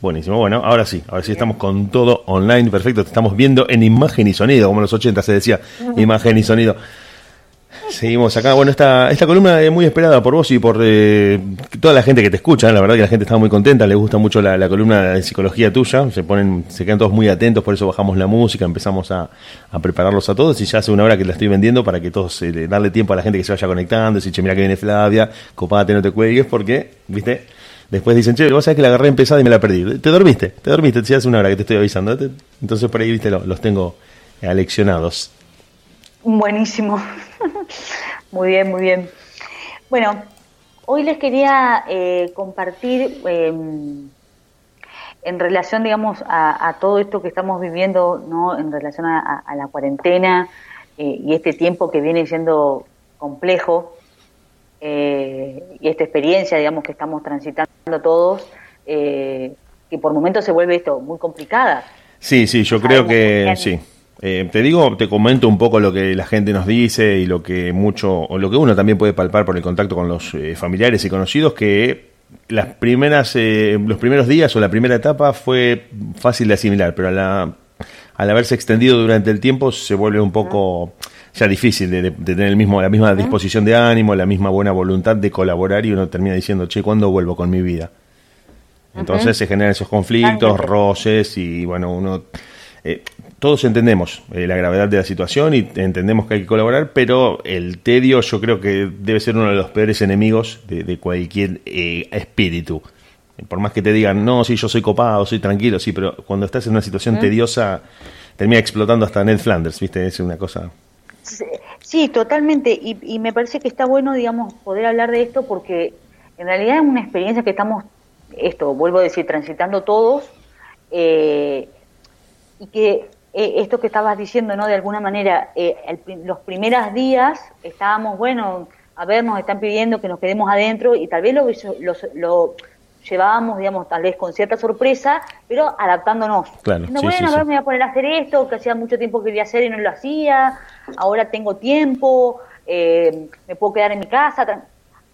Buenísimo. Bueno, ahora sí, ahora sí estamos con todo online, perfecto. Te estamos viendo en imagen y sonido, como en los 80 se decía, imagen y sonido. Seguimos acá. Bueno, esta, esta columna es muy esperada por vos y por eh, toda la gente que te escucha. La verdad que la gente está muy contenta, le gusta mucho la, columna de psicología tuya. Se ponen, se quedan todos muy atentos, por eso bajamos la música, empezamos a, prepararlos a todos y ya hace una hora que la estoy vendiendo para que todos eh, darle tiempo a la gente que se vaya conectando, decir, che, mira que viene Flavia, copate, no te cuelgues, porque, viste, después dicen, che, vos sabés que la agarré empezada y me la perdí. Te dormiste, te dormiste, si hace una hora que te estoy avisando. Entonces por ahí, viste, los tengo aleccionados. Buenísimo. muy bien, muy bien. Bueno, hoy les quería eh, compartir em, en relación, digamos, a, todo esto que estamos viviendo, ¿no? En relación a, la cuarentena eh, y este tiempo que viene siendo complejo eh, y esta experiencia, digamos, que estamos transitando todos, que por momentos se vuelve esto muy complicada. Sí, sí, yo creo que sí. Eh, te digo, te comento un poco lo que la gente nos dice y lo que mucho, o lo que uno también puede palpar por el contacto con los eh, familiares y conocidos, que las primeras, eh, los primeros días o la primera etapa fue fácil de asimilar, pero al haberse extendido durante el tiempo se vuelve un poco ya difícil de, tener el mismo, la misma disposición de ánimo, la misma buena voluntad de colaborar y uno termina diciendo, che, ¿cuándo vuelvo con mi vida? Entonces se generan esos conflictos, roces y bueno, uno eh, todos entendemos eh, la gravedad de la situación y entendemos que hay que colaborar, pero el tedio yo creo que debe ser uno de los peores enemigos de, cualquier eh, espíritu. Por más que te digan, no, sí, yo soy copado, soy tranquilo, sí, pero cuando estás en una situación tediosa, termina explotando hasta Ned Flanders, ¿viste? Es una cosa... Sí, totalmente. Y, me parece que está bueno, digamos, poder hablar de esto porque en realidad es una experiencia que estamos, esto, vuelvo a decir, transitando todos. Eh, y que eh, esto que estabas diciendo, ¿no? De alguna manera, eh, los primeros días estábamos, bueno, a ver, nos están pidiendo que nos quedemos adentro y tal vez lo, lo, llevábamos, digamos, tal vez con cierta sorpresa, pero adaptándonos. Claro, bueno, a ver, me voy a poner a hacer esto, que hacía mucho tiempo que quería hacer y no lo hacía, ahora tengo tiempo, eh, me puedo quedar en mi casa.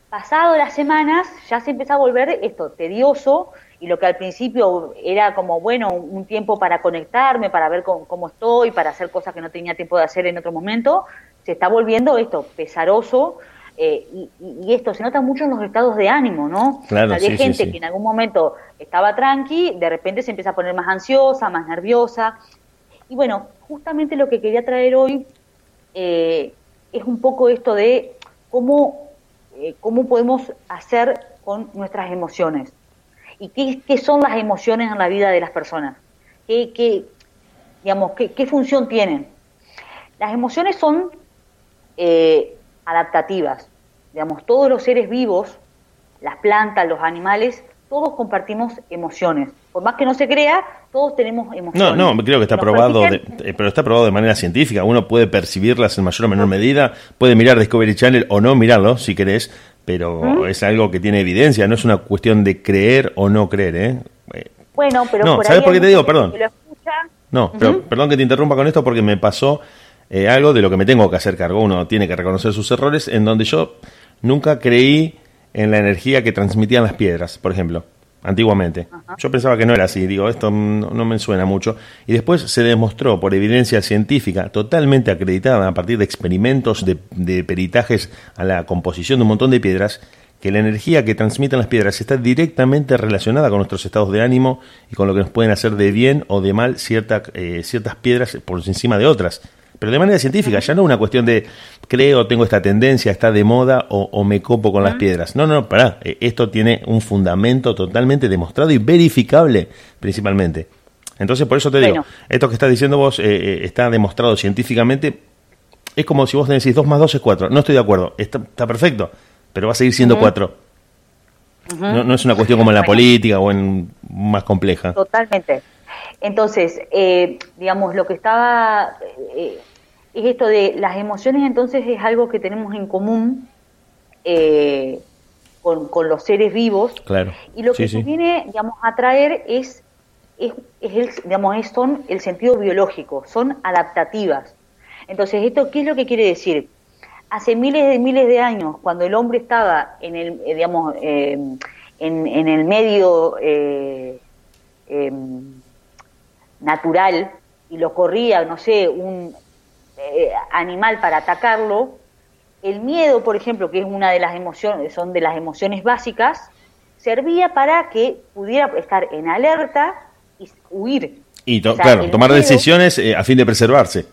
Pasado las semanas ya se empieza a volver esto tedioso y lo que al principio era como, bueno, un tiempo para conectarme, para ver cómo, estoy, para hacer cosas que no tenía tiempo de hacer en otro momento, se está volviendo esto pesaroso eh, y, esto se nota mucho en los estados de ánimo, ¿no? Claro, hay gente que en algún momento estaba tranqui, de repente se empieza a poner más ansiosa, más nerviosa. Y bueno, justamente lo que quería traer hoy eh, es un poco esto de cómo, eh, cómo podemos hacer con nuestras emociones y qué, son las emociones en la vida de las personas, qué, qué digamos, qué, función tienen. Las emociones son eh, adaptativas, digamos, todos los seres vivos, las plantas, los animales, todos compartimos emociones. Por más que no se crea, todos tenemos emociones. No, no, creo que está probado, eh, pero está probado de manera científica. Uno puede percibirlas en mayor o menor medida, puede mirar Discovery Channel o no mirarlo, si querés, pero es algo que tiene evidencia, no es una cuestión de creer o no creer, ¿eh? Bueno, pero no, ¿sabes por qué te digo? Perdón. No, pero perdón que te interrumpa con esto porque me pasó eh, algo de lo que me tengo que hacer cargo. Uno tiene que reconocer sus errores, en donde yo nunca creí en la energía que transmitían las piedras, por ejemplo antiguamente. Yo pensaba que no era así, digo, esto no, me suena mucho. Y después se demostró por evidencia científica totalmente acreditada a partir de experimentos de, peritajes a la composición de un montón de piedras, que la energía que transmiten las piedras está directamente relacionada con nuestros estados de ánimo y con lo que nos pueden hacer de bien o de mal eh, ciertas piedras por encima de otras pero de manera científica, ya no una cuestión de creo, tengo esta tendencia, está de moda o, me copo con las piedras. No, no, pará, eh, esto tiene un fundamento totalmente demostrado y verificable principalmente. Entonces, por eso te digo, esto que estás diciendo vos eh, eh, está demostrado científicamente. Es como si vos decís 2 más 2 es 4. No estoy de acuerdo, está, perfecto, pero va a seguir siendo 4. no, es una cuestión como en la política o en más compleja. Totalmente. Entonces, digamos, lo que estaba es esto de las emociones entonces es algo que tenemos en común eh, con, los seres vivos. Claro. y lo que se viene digamos a traer es es, el digamos es, son el sentido biológico son adaptativas. Entonces esto qué es lo que quiere decir hace miles de miles de años cuando el hombre estaba en el eh, digamos eh, en, en, el medio natural y lo corría, no sé, un eh, animal para atacarlo, el miedo, por ejemplo, que es una de las emociones, son de las emociones básicas, servía para que pudiera estar en alerta y huir. Y claro, tomar decisiones eh, a fin de preservarse.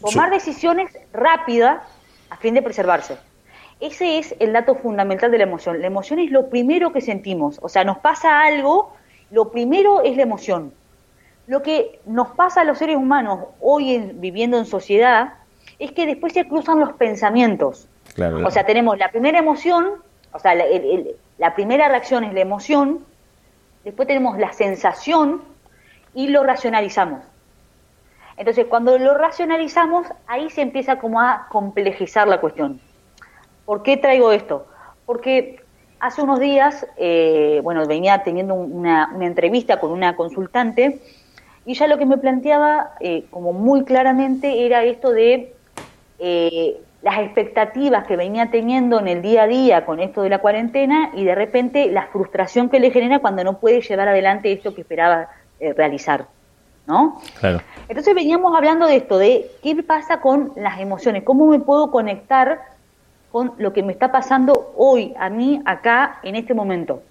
tomar decisiones rápidas a fin de preservarse. Ese es el dato fundamental de la emoción. La emoción es lo primero que sentimos. O sea, nos pasa algo, lo primero es la emoción. Lo que nos pasa a los seres humanos hoy viviendo en sociedad es que después se cruzan los pensamientos. o sea, tenemos la primera emoción, o sea, la primera reacción es la emoción, después tenemos la sensación y lo racionalizamos. Entonces, cuando lo racionalizamos, ahí se empieza como a complejizar la cuestión. ¿Por qué traigo esto? Porque hace unos días, eh, bueno, venía teniendo una, entrevista con una consultante y ya lo que me planteaba eh, como muy claramente era esto de eh, las expectativas que venía teniendo en el día a día con esto de la cuarentena y de repente la frustración que le genera cuando no puede llevar adelante esto que esperaba realizar. ¿No? Claro. Entonces veníamos hablando de esto, de qué pasa con las emociones, cómo me puedo conectar con lo que me está pasando hoy, a mí, acá, en este momento.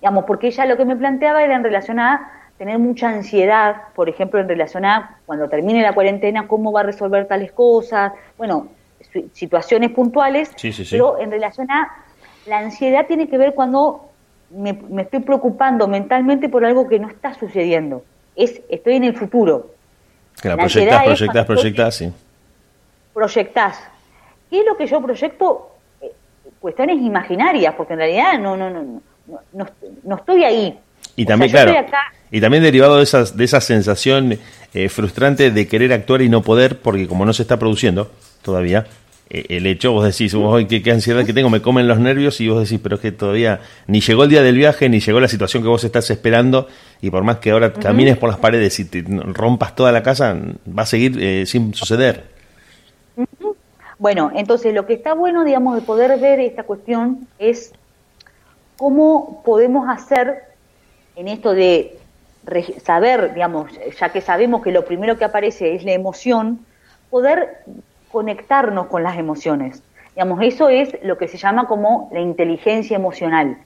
Digamos, porque ella lo que me planteaba era en relación a tener mucha ansiedad, por ejemplo, en relación a cuando termine la cuarentena, cómo va a resolver tales cosas, bueno, situaciones puntuales, pero en relación a la ansiedad tiene que ver cuando me, estoy preocupando mentalmente por algo que no está sucediendo. Es, estoy en el futuro. Claro, proyectás, proyectás, proyectás, sí. Proyectás. ¿Qué es lo que yo proyecto? Eh, cuestiones imaginarias, porque en realidad no, no, no, no, no estoy ahí. Y también, claro, y también derivado de, esas, de esa sensación eh, frustrante de querer actuar y no poder, porque como no se está produciendo todavía, eh, el hecho, vos decís, vos, ¿qué, qué ansiedad que tengo, me comen los nervios y vos decís, pero es que todavía ni llegó el día del viaje, ni llegó la situación que vos estás esperando, y por más que ahora camines por las paredes y te rompas toda la casa, va a seguir sin suceder. Bueno, entonces lo que está bueno, digamos, de poder ver esta cuestión es cómo podemos hacer en esto de saber, digamos, ya que sabemos que lo primero que aparece es la emoción, poder conectarnos con las emociones. Digamos, eso es lo que se llama como la inteligencia emocional.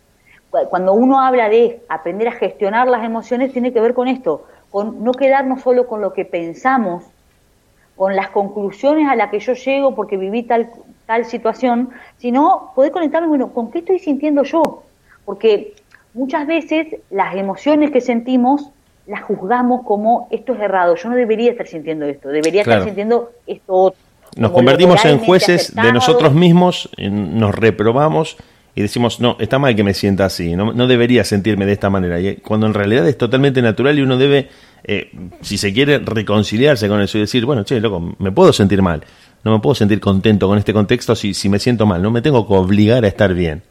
Cuando uno habla de aprender a gestionar las emociones, tiene que ver con esto, con no quedarnos solo con lo que pensamos, con las conclusiones a las que yo llego porque viví tal, tal situación, sino poder conectarme, bueno, ¿con qué estoy sintiendo yo? Porque muchas veces las emociones que sentimos las juzgamos como esto es errado, yo no debería estar sintiendo esto, debería estar sintiendo esto otro. Nos convertimos en jueces de nosotros mismos, nos reprobamos y decimos, no, está mal que me sienta así, no, no debería sentirme de esta manera, cuando en realidad es totalmente natural y uno debe eh, si se quiere reconciliarse con eso y decir, bueno, che, loco, me puedo sentir mal, no me puedo sentir contento con este contexto si, si me siento mal, no me tengo que obligar a estar bien.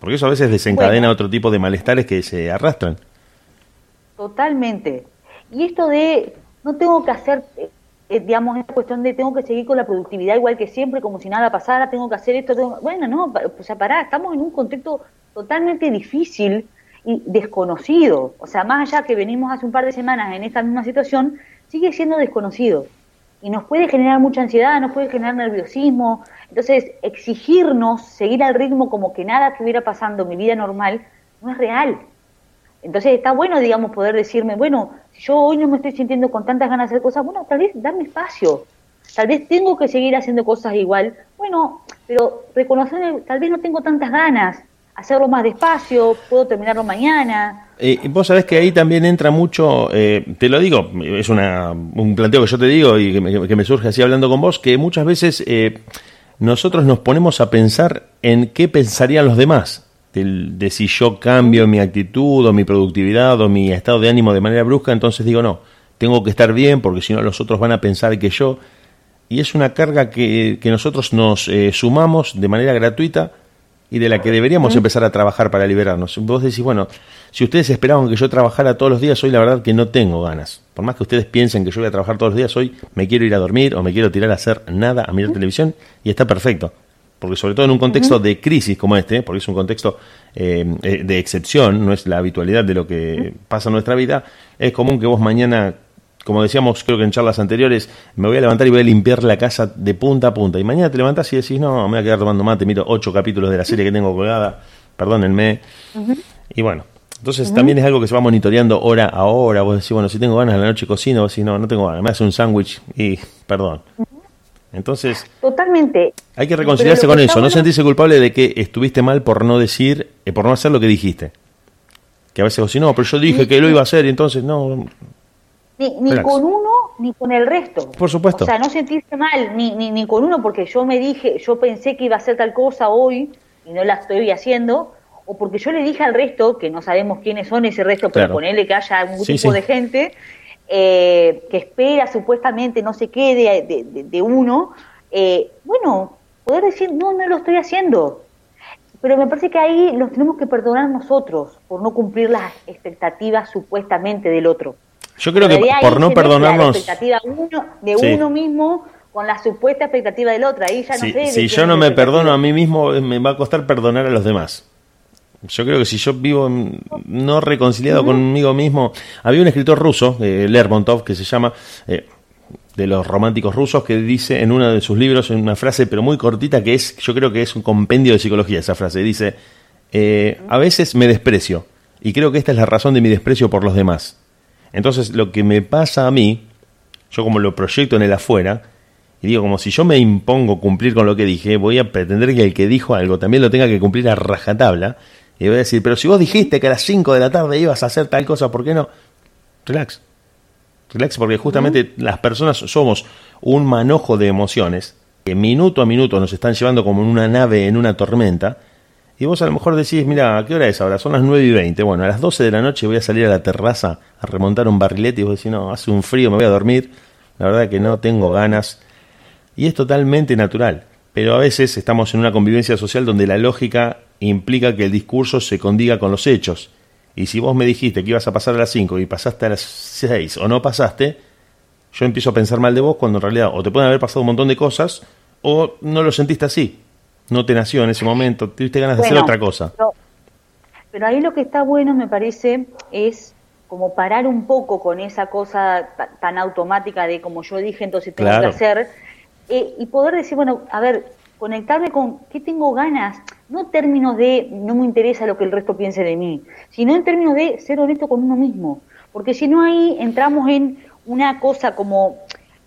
Porque eso a veces desencadena otro tipo de malestares que se arrastran. Totalmente. Y esto de, no tengo que hacer, eh, eh, digamos, esta cuestión de tengo que seguir con la productividad igual que siempre, como si nada pasara, tengo que hacer esto, bueno, no, o sea, pará, estamos en un contexto totalmente difícil y desconocido. O sea, más allá que venimos hace un par de semanas en esta misma situación, sigue siendo desconocido. Y nos puede generar mucha ansiedad, nos puede generar nerviosismo. Entonces, exigirnos seguir al ritmo como que nada estuviera pasando en mi vida normal, no es real. Entonces está bueno, digamos, poder decirme, bueno, si yo hoy no me estoy sintiendo con tantas ganas de hacer cosas, bueno, tal vez darme espacio. Tal vez tengo que seguir haciendo cosas igual. Bueno, pero reconocer, tal vez no tengo tantas ganas hacerlo más despacio, puedo terminarlo mañana. Eh, vos sabés que ahí también entra mucho, eh, te lo digo, es una, un planteo que yo te digo y que me, surge así hablando con vos, que muchas veces eh, nosotros nos ponemos a pensar en qué pensarían los demás, de, si yo cambio mi actitud o mi productividad o mi estado de ánimo de manera brusca, entonces digo no, tengo que estar bien porque si no los otros van a pensar que yo... Y es una carga que, que nosotros nos sumamos de manera gratuita y de la que deberíamos empezar a trabajar para liberarnos. Vos decís, bueno, si ustedes esperaban que yo trabajara todos los días, hoy la verdad que no tengo ganas. Por más que ustedes piensen que yo voy a trabajar todos los días, hoy me quiero ir a dormir o me quiero tirar a hacer nada, a mirar televisión y está perfecto. porque sobre todo en un contexto de crisis como este, porque es un contexto eh, de excepción, no es la habitualidad de lo que pasa en nuestra vida, es común que vos mañana, como decíamos creo que en charlas anteriores, me voy a levantar y voy a limpiar la casa de punta a punta, y mañana te levantás y decís, no, me voy a quedar tomando mate, miro ocho capítulos de la serie que tengo colgada, perdónenme, y bueno, entonces también es algo que se va monitoreando hora a hora. Vos decís, bueno, si tengo ganas a la noche cocino, vos decís, no, no tengo ganas, me hace un sándwich y perdón. Entonces, totalmente. Hay que reconciliarse con eso, no sentirse culpable de que estuviste mal por no decir, eh, por no hacer lo que dijiste. Que a veces vos decís, no, pero yo dije que lo iba a hacer y entonces no. Ni, con uno ni con el resto. Por supuesto. O sea, no sentirse mal ni, ni, ni con uno porque yo me dije, yo pensé que iba a hacer tal cosa hoy y no la estoy haciendo o porque yo le dije al resto, que no sabemos quiénes son ese resto, pero ponerle que haya un grupo de gente eh, que espera supuestamente no sé qué de, de, uno, eh, bueno, poder decir, no, no lo estoy haciendo. Pero me parece que ahí nos tenemos que perdonar nosotros por no cumplir las expectativas supuestamente del otro. Yo creo que por no perdonarnos... La expectativa uno, de uno mismo con la supuesta expectativa del otro. Ahí ya no sé. Si yo no me perdono a mí mismo, me va a costar perdonar a los demás. Yo creo que si yo vivo no reconciliado conmigo mismo, había un escritor ruso, eh, Lermontov, que se llama eh, de los románticos rusos, que dice en uno de sus libros una frase, pero muy cortita, que es, yo creo que es un compendio de psicología esa frase. Dice, eh, a veces me desprecio y creo que esta es la razón de mi desprecio por los demás. Entonces, lo que me pasa a mí, yo como lo proyecto en el afuera, y digo, como si yo me impongo cumplir con lo que dije, voy a pretender que el que dijo algo también lo tenga que cumplir a rajatabla y voy a decir, pero si vos dijiste que a las 5 de la tarde ibas a hacer tal cosa, ¿por qué no? Relax. Relax, porque justamente las personas somos un manojo de emociones que minuto a minuto nos están llevando como en una nave en una tormenta. Y vos a lo mejor decís, mira, ¿a qué hora es ahora? Son las 9 y 20. Bueno, a las 12 de la noche voy a salir a la terraza a remontar un barrilete y vos decís, no, hace un frío, me voy a dormir. La verdad que no tengo ganas. Y es totalmente natural. Pero a veces estamos en una convivencia social donde la lógica implica que el discurso se condiga con los hechos. Y si vos me dijiste que ibas a pasar a las 5 y pasaste a las 6 o no pasaste, yo empiezo a pensar mal de vos cuando en realidad o te pueden haber pasado un montón de cosas o no lo sentiste así. No te nació en ese momento, tuviste ganas de hacer otra cosa. Pero, ahí lo que está bueno, me parece, es como parar un poco con esa cosa tan automática de como yo dije, entonces tengo que hacer, eh, y poder decir, bueno, a ver, conectarme con qué tengo ganas, no en términos de no me interesa lo que el resto piense de mí, sino en términos de ser honesto con uno mismo, porque si no ahí entramos en una cosa como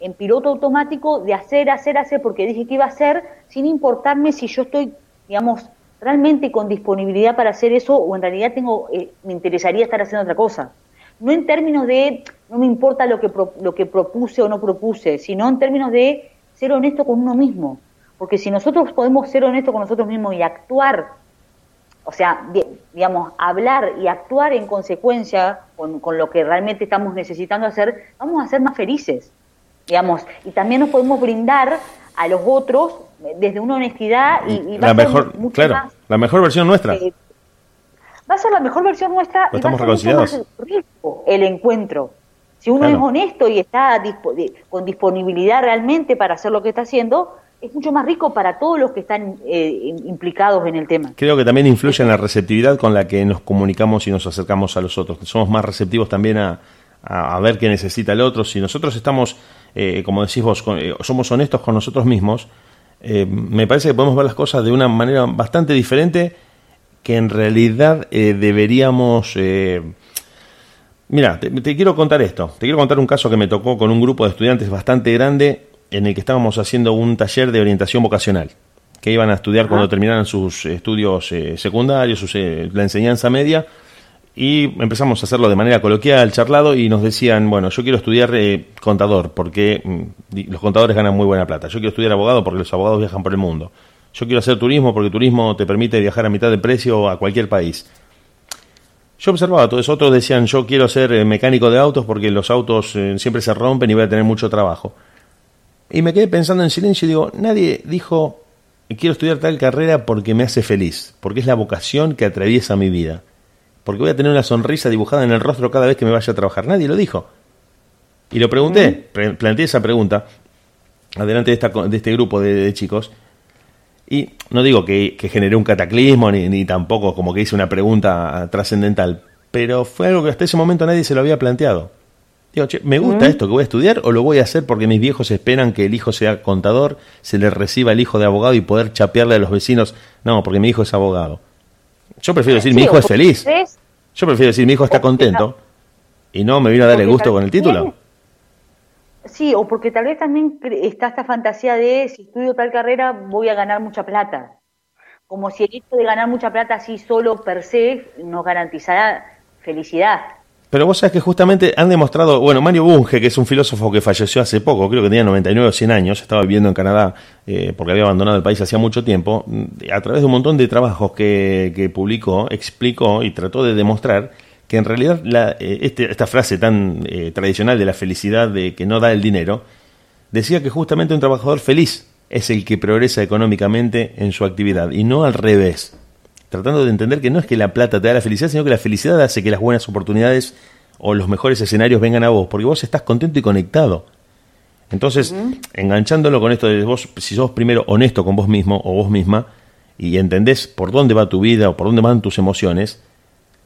en piloto automático de hacer, hacer, hacer, porque dije que iba a hacer, sin importarme si yo estoy, digamos, realmente con disponibilidad para hacer eso o en realidad tengo, eh, me interesaría estar haciendo otra cosa. No en términos de no me importa lo que, lo que propuse o no propuse, sino en términos de ser honesto con uno mismo porque si nosotros podemos ser honestos con nosotros mismos y actuar, o sea, digamos, hablar y actuar en consecuencia con, lo que realmente estamos necesitando hacer, vamos a ser más felices, digamos, y también nos podemos brindar a los otros desde una honestidad y, la mejor, claro, la mejor versión nuestra. Eh, va a ser la mejor versión nuestra y estamos va a ser más rico el encuentro. Si uno es honesto y está con disponibilidad realmente para hacer lo que está haciendo, es mucho más rico para todos los que están eh, implicados en el tema. Creo que también influye en la receptividad con la que nos comunicamos y nos acercamos a los otros. Somos más receptivos también a, ver qué necesita el otro. Si nosotros estamos, eh, como decís vos, eh, somos honestos con nosotros mismos, me parece que podemos ver las cosas de una manera bastante diferente que en realidad deberíamos... Mira, te quiero contar esto. Te quiero contar un caso que me tocó con un grupo de estudiantes bastante grande en el que estábamos haciendo un taller de orientación vocacional, que iban a estudiar cuando terminaran sus estudios eh, secundarios, eh, la enseñanza media, y empezamos a hacerlo de manera coloquial, charlado, y nos decían, bueno, yo quiero estudiar eh, contador, porque mm, los contadores ganan muy buena plata, yo quiero estudiar abogado porque los abogados viajan por el mundo, yo quiero hacer turismo porque turismo te permite viajar a mitad de precio a cualquier país. Yo observaba todo eso, otros decían, yo quiero ser mecánico de autos porque los autos siempre se rompen y voy a tener mucho trabajo. Y me quedé pensando en silencio y digo, nadie dijo, quiero estudiar tal carrera porque me hace feliz, porque es la vocación que atraviesa mi vida, porque voy a tener una sonrisa dibujada en el rostro cada vez que me vaya a trabajar. Nadie lo dijo. Y lo pregunté, planteé esa pregunta, adelante de, esta, de este grupo de, chicos, Y no digo que, que generé un cataclismo, ni, ni tampoco como que hice una pregunta trascendental, pero fue algo que hasta ese momento nadie se lo había planteado. Digo, che, ¿me gusta esto que voy a estudiar o lo voy a hacer porque mis viejos esperan que el hijo sea contador, se le reciba el hijo de abogado y poder chapearle a los vecinos? No, porque mi hijo es abogado. Yo prefiero decir, mi hijo es feliz. Yo prefiero decir, mi hijo está contento y no me vino a darle gusto con el título. Sí, o porque tal vez también está esta fantasía de si estudio tal carrera voy a ganar mucha plata. Como si el hecho de ganar mucha plata así solo per se nos garantizará felicidad. Pero vos sabés que justamente han demostrado, bueno, Mario Bunge, que es un filósofo que falleció hace poco, creo que tenía 99 o 100 años, estaba viviendo en Canadá eh, porque había abandonado el país hacía mucho tiempo, a través de un montón de trabajos que, que publicó, explicó y trató de demostrar que en realidad la, eh, este, esta frase tan eh, tradicional de la felicidad de que no da el dinero, decía que justamente un trabajador feliz es el que progresa económicamente en su actividad y no al revés tratando de entender que no es que la plata te da la felicidad, sino que la felicidad hace que las buenas oportunidades o los mejores escenarios vengan a vos, porque vos estás contento y conectado. Entonces, enganchándolo con esto de vos, si sos primero honesto con vos mismo o vos misma y entendés por dónde va tu vida o por dónde van tus emociones,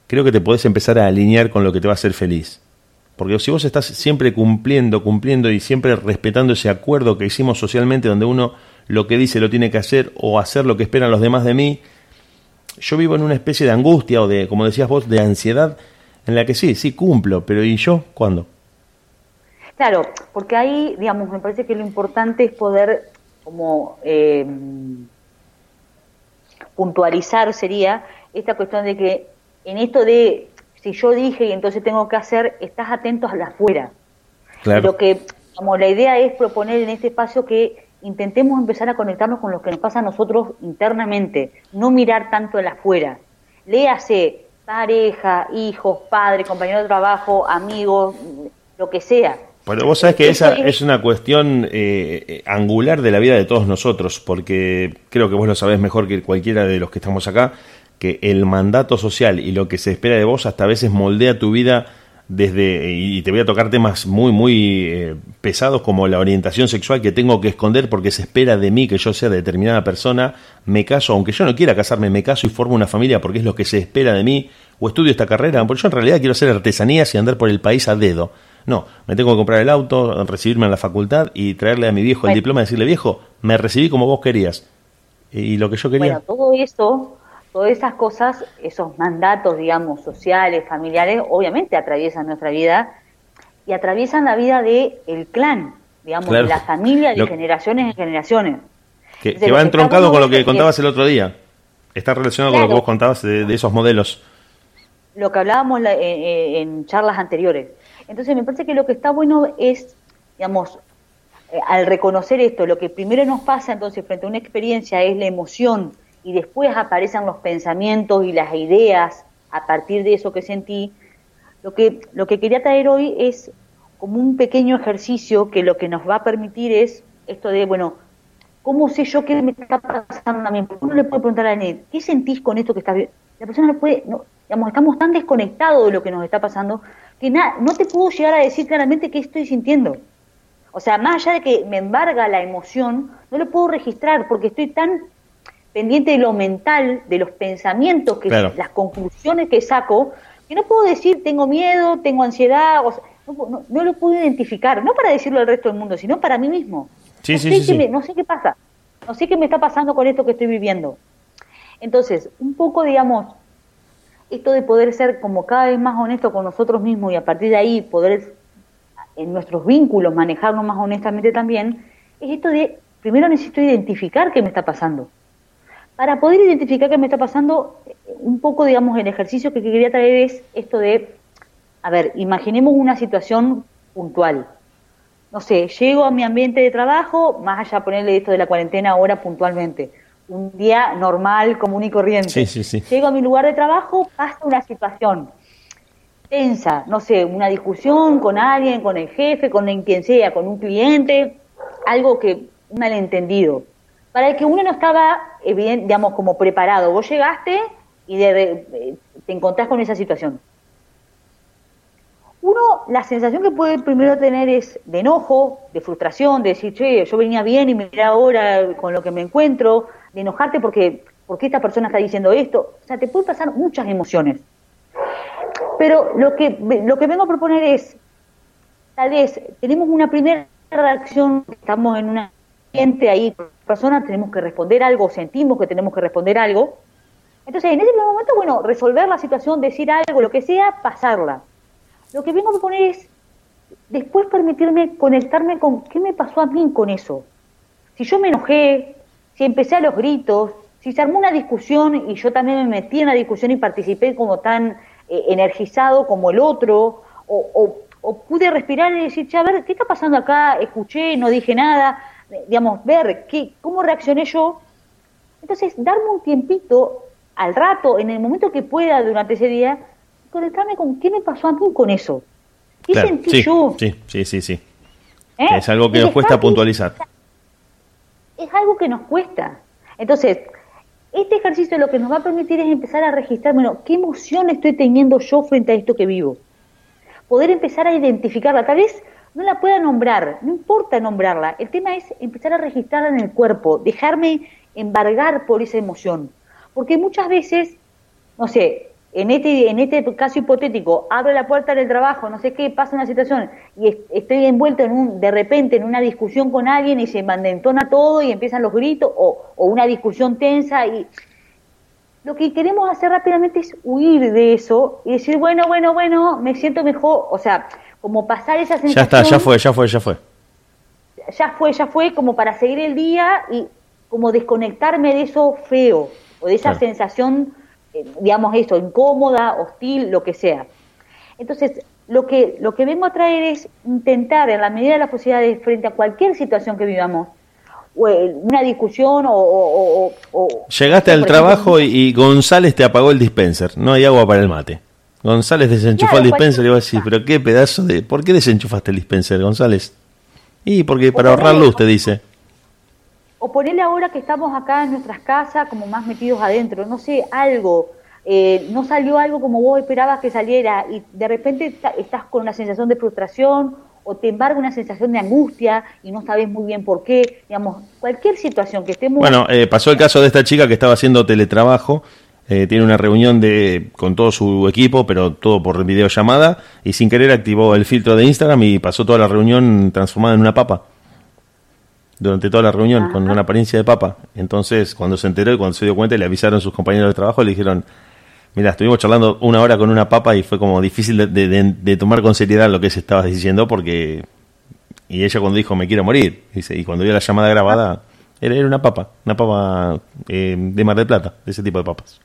creo que te podés empezar a alinear con lo que te va a hacer feliz. Porque si vos estás siempre cumpliendo, cumpliendo y siempre respetando ese acuerdo que hicimos socialmente donde uno lo que dice lo tiene que hacer o hacer lo que esperan los demás de mí, yo vivo en una especie de angustia o de, como decías vos, de ansiedad en la que sí, sí cumplo, pero ¿y yo cuándo? Claro, porque ahí, digamos, me parece que lo importante es poder como eh, puntualizar sería esta cuestión de que en esto de si yo dije y entonces tengo que hacer, estás atento a la afuera. Claro. Lo que, como la idea es proponer en este espacio que intentemos empezar a conectarnos con lo que nos pasa a nosotros internamente, no mirar tanto el afuera. Léase pareja, hijos, padre, compañero de trabajo, amigos, lo que sea. Bueno, vos sabés que esa es una cuestión eh, angular de la vida de todos nosotros, porque creo que vos lo sabés mejor que cualquiera de los que estamos acá, que el mandato social y lo que se espera de vos hasta a veces moldea tu vida desde, y te voy a tocar temas muy, muy eh, pesados como la orientación sexual que tengo que esconder porque se espera de mí que yo sea determinada persona, me caso, aunque yo no quiera casarme, me caso y formo una familia porque es lo que se espera de mí, o estudio esta carrera, porque yo en realidad quiero hacer artesanías y andar por el país a dedo. No, me tengo que comprar el auto, recibirme en la facultad y traerle a mi viejo el diploma y decirle, viejo, me recibí como vos querías. Y lo que yo quería. Bueno, todo eso todas esas cosas, esos mandatos, digamos, sociales, familiares, obviamente atraviesan nuestra vida y atraviesan la vida del el clan, digamos, de la familia de generaciones en generaciones. Que, va entroncado con lo que contabas el otro día. Está relacionado con lo que vos contabas de, esos modelos. Lo que hablábamos eh, eh, en charlas anteriores. Entonces, me parece que lo que está bueno es, digamos, eh, al reconocer esto, lo que primero nos pasa entonces frente a una experiencia es la emoción y después aparecen los pensamientos y las ideas a partir de eso que sentí, lo que, lo que quería traer hoy es como un pequeño ejercicio que lo que nos va a permitir es esto de, bueno, ¿cómo sé yo qué me está pasando a mí? Uno le puede preguntar a alguien, ¿qué sentís con esto que estás viendo? La persona no puede, no, digamos, estamos tan desconectados de lo que nos está pasando que nada, no te puedo llegar a decir claramente qué estoy sintiendo. O sea, más allá de que me embarga la emoción, no lo puedo registrar porque estoy tan pendiente de lo mental, de los pensamientos, que las conclusiones que saco, que no puedo decir tengo miedo, tengo ansiedad, no, lo puedo identificar, no para decirlo al resto del mundo, sino para mí mismo. no, sé no sé qué pasa, no sé qué me está pasando con esto que estoy viviendo. Entonces, un poco, digamos, esto de poder ser como cada vez más honesto con nosotros mismos y a partir de ahí poder en nuestros vínculos manejarnos más honestamente también, es esto de, primero necesito identificar qué me está pasando para poder identificar qué me está pasando, un poco, digamos, el ejercicio que quería traer es esto de, a ver, imaginemos una situación puntual. No sé, llego a mi ambiente de trabajo, más allá de ponerle esto de la cuarentena ahora puntualmente. Un día normal, común y corriente. Sí, sí, sí. Llego a mi lugar de trabajo, pasa una situación tensa, no sé, una discusión con alguien, con el jefe, con quien sea, con un cliente, algo que, un malentendido para el que uno no estaba, eh, digamos, como preparado. Vos llegaste y de, te encontrás con esa situación. Uno, la sensación que puede primero tener es de enojo, de frustración, de decir, che, yo venía bien y mira ahora con lo que me encuentro, de enojarte porque, porque esta persona está diciendo esto. O sea, te pueden pasar muchas emociones. Pero lo que, lo que vengo a proponer es, tal vez tenemos una primera reacción, estamos en un ambiente ahí, personas, tenemos que responder algo, sentimos que tenemos que responder algo. Entonces, en ese momento, bueno, resolver la situación, decir algo, lo que sea, pasarla. Lo que vengo a proponer es después permitirme conectarme con qué me pasó a mí con eso. Si yo me enojé, si empecé a los gritos, si se armó una discusión y yo también me metí en la discusión y participé como tan eh, energizado como el otro, o, pude respirar y decir, a ver, ¿qué está pasando acá? Escuché, no dije nada, digamos, ver qué, cómo reaccioné yo. Entonces, darme un tiempito al rato, en el momento que pueda durante ese día, conectarme con qué me pasó a mí con eso. ¿Qué sentí sí, yo? Sí, sí, sí, sí. ¿Eh? es algo que nos cuesta puntualizar. Es algo que nos cuesta. Entonces, este ejercicio lo que nos va a permitir es empezar a registrar, bueno, ¿qué emoción estoy teniendo yo frente a esto que vivo? Poder empezar a identificarla. Tal vez no la pueda nombrar, no importa nombrarla. El tema es empezar a registrarla en el cuerpo, dejarme embargar por esa emoción. Porque muchas veces, no sé, en este, en este caso hipotético, abro la puerta del trabajo, no sé qué, pasa una situación y estoy envuelto en un, de repente en una discusión con alguien y se mandentona todo y empiezan los gritos o, una discusión tensa y lo que queremos hacer rápidamente es huir de eso y decir, bueno, bueno, bueno, me siento mejor, o sea, como pasar esa sensación. Ya está, ya fue, ya fue, ya fue. Ya fue, ya fue, como para seguir el día y como desconectarme de eso feo o de esa sensación eh, digamos esto, incómoda, hostil, lo que sea. Entonces, lo que, lo que vengo a traer es intentar, en la medida de las posibilidades, frente a cualquier situación que vivamos, una discusión o... Llegaste al trabajo y, González te apagó el dispenser, no hay agua para el mate. González desenchufó el dispenser y va a decir, pero qué pedazo de... ¿Por qué desenchufaste el dispenser, González? Y porque para ahorrar luz, te dice o ponerle ahora que estamos acá en nuestras casas como más metidos adentro, no sé, algo, eh, no salió algo como vos esperabas que saliera y de repente estás con una sensación de frustración o te embarga una sensación de angustia y no sabes muy bien por qué, digamos, cualquier situación que estemos... Bueno, eh, pasó el caso de esta chica que estaba haciendo teletrabajo, eh, tiene una reunión de, con todo su equipo, pero todo por videollamada, y sin querer activó el filtro de Instagram y pasó toda la reunión transformada en una papa. Durante toda la reunión con una apariencia de papa. Entonces, cuando se enteró y cuando se dio cuenta, le avisaron sus compañeros de trabajo, le dijeron, mira, estuvimos charlando una hora con una papa y fue como difícil de, tomar con seriedad lo que se estaba diciendo porque... Y ella cuando dijo, me quiero morir, dice, y cuando vio la llamada grabada, era, era una papa, una papa eh, de Mar del Plata, de ese tipo de papas.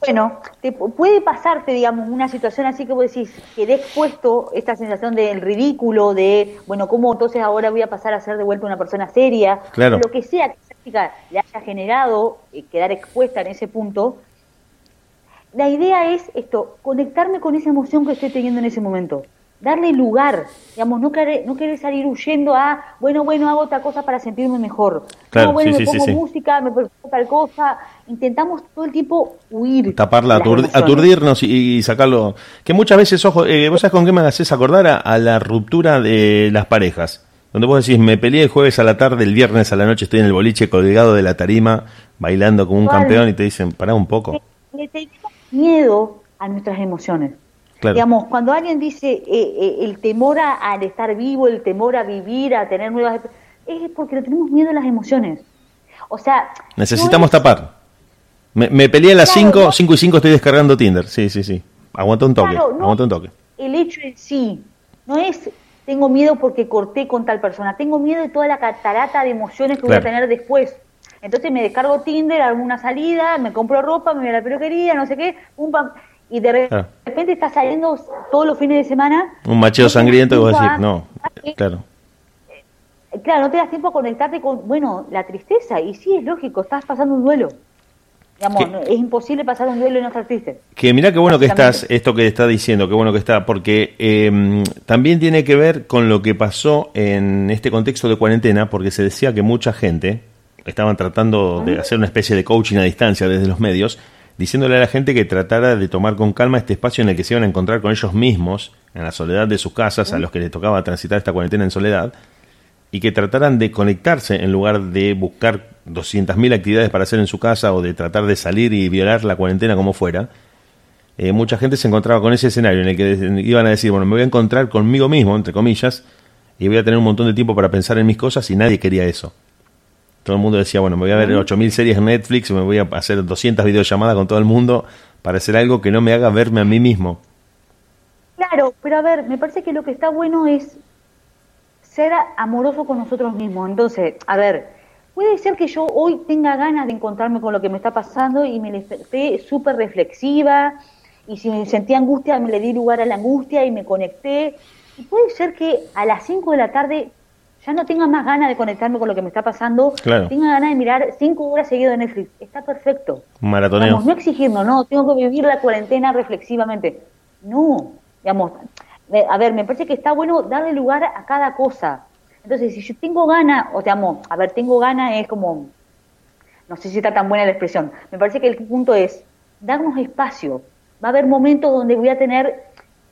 Bueno, te puede pasarte, digamos, una situación así que vos decís, quedé expuesto esta sensación del ridículo, de, bueno, ¿cómo entonces ahora voy a pasar a ser de vuelta una persona seria? Claro. Lo que sea que esa chica le haya generado eh, quedar expuesta en ese punto, la idea es esto, conectarme con esa emoción que estoy teniendo en ese momento darle lugar, digamos, no querer, no querer salir huyendo a, bueno, bueno, hago otra cosa para sentirme mejor. Claro, bueno, me pongo música, me pongo tal cosa. Intentamos todo el tiempo huir. Taparla, aturdirnos y, sacarlo. Que muchas veces, ojo, eh, vos sabés con qué me haces acordar a, la ruptura de las parejas. Donde vos decís, me peleé el jueves a la tarde, el viernes a la noche estoy en el boliche colgado de la tarima, bailando como un campeón y te dicen, pará un poco. Le tenemos miedo a nuestras emociones. Digamos, cuando alguien dice eh, eh, el temor a, al estar vivo, el temor a vivir, a tener nuevas... Es porque le tenemos miedo a las emociones. O sea... Necesitamos tapar. Me, me, peleé a las 5, 5 y 5 estoy descargando Tinder. Sí, sí, sí. Aguanta un toque. aguanta un toque. El hecho en sí no es tengo miedo porque corté con tal persona. Tengo miedo de toda la catarata de emociones que voy a tener después. Entonces me descargo Tinder, hago una salida, me compro ropa, me voy a la peluquería, no sé qué, un y de repente está saliendo todos los fines de semana. Un macheo sangriento que vas a decir, no, claro. Eh, claro, no te das tiempo a conectarte con, bueno, la tristeza. Y sí, es lógico, estás pasando un duelo. Digamos, es imposible pasar un duelo y no estar triste. Que mira qué bueno que estás, esto que está diciendo, qué bueno que está, porque em, también tiene que ver con lo que pasó en este contexto de cuarentena, porque se decía que mucha gente estaban tratando de hacer una especie de coaching a distancia desde los medios, diciéndole a la gente que tratara de tomar con calma este espacio en el que se iban a encontrar con ellos mismos, en la soledad de sus casas, a los que les tocaba transitar esta cuarentena en soledad, y que trataran de conectarse en lugar de buscar 200.000 actividades para hacer en su casa o de tratar de salir y violar la cuarentena como fuera, eh, mucha gente se encontraba con ese escenario en el que iban a decir, bueno, me voy a encontrar conmigo mismo, entre comillas, y voy a tener un montón de tiempo para pensar en mis cosas y nadie quería eso. Todo el mundo decía, bueno, me voy a ver 8.000 series en Netflix, me voy a hacer 200 videollamadas con todo el mundo para hacer algo que no me haga verme a mí mismo. Claro, pero a ver, me parece que lo que está bueno es ser amoroso con nosotros mismos. Entonces, a ver, puede ser que yo hoy tenga ganas de encontrarme con lo que me está pasando y me esté súper reflexiva y si me sentía angustia me le di lugar a la angustia y me conecté. Y puede ser que a las 5 de la tarde ya no tenga más ganas de conectarme con lo que me está pasando, tenga ganas de mirar 5 horas seguido de Netflix. Está perfecto. Maratoneo. no exigirnos, no, tengo que vivir la cuarentena reflexivamente. No, digamos, a ver, me parece que está bueno darle lugar a cada cosa. Entonces, si yo tengo ganas, o te amo, a ver, tengo ganas es como, no sé si está tan buena la expresión, me parece que el punto es darnos espacio. Va a haber momentos donde voy a tener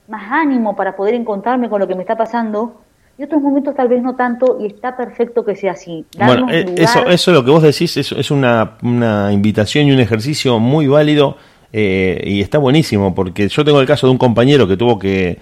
más ánimo para poder encontrarme con lo que me está pasando y otros momentos tal vez no tanto y está perfecto que sea así. bueno, eh, eso, eso lo que vos decís es, es una, una invitación y un ejercicio muy válido eh, y está buenísimo porque yo tengo el caso de un compañero que tuvo que,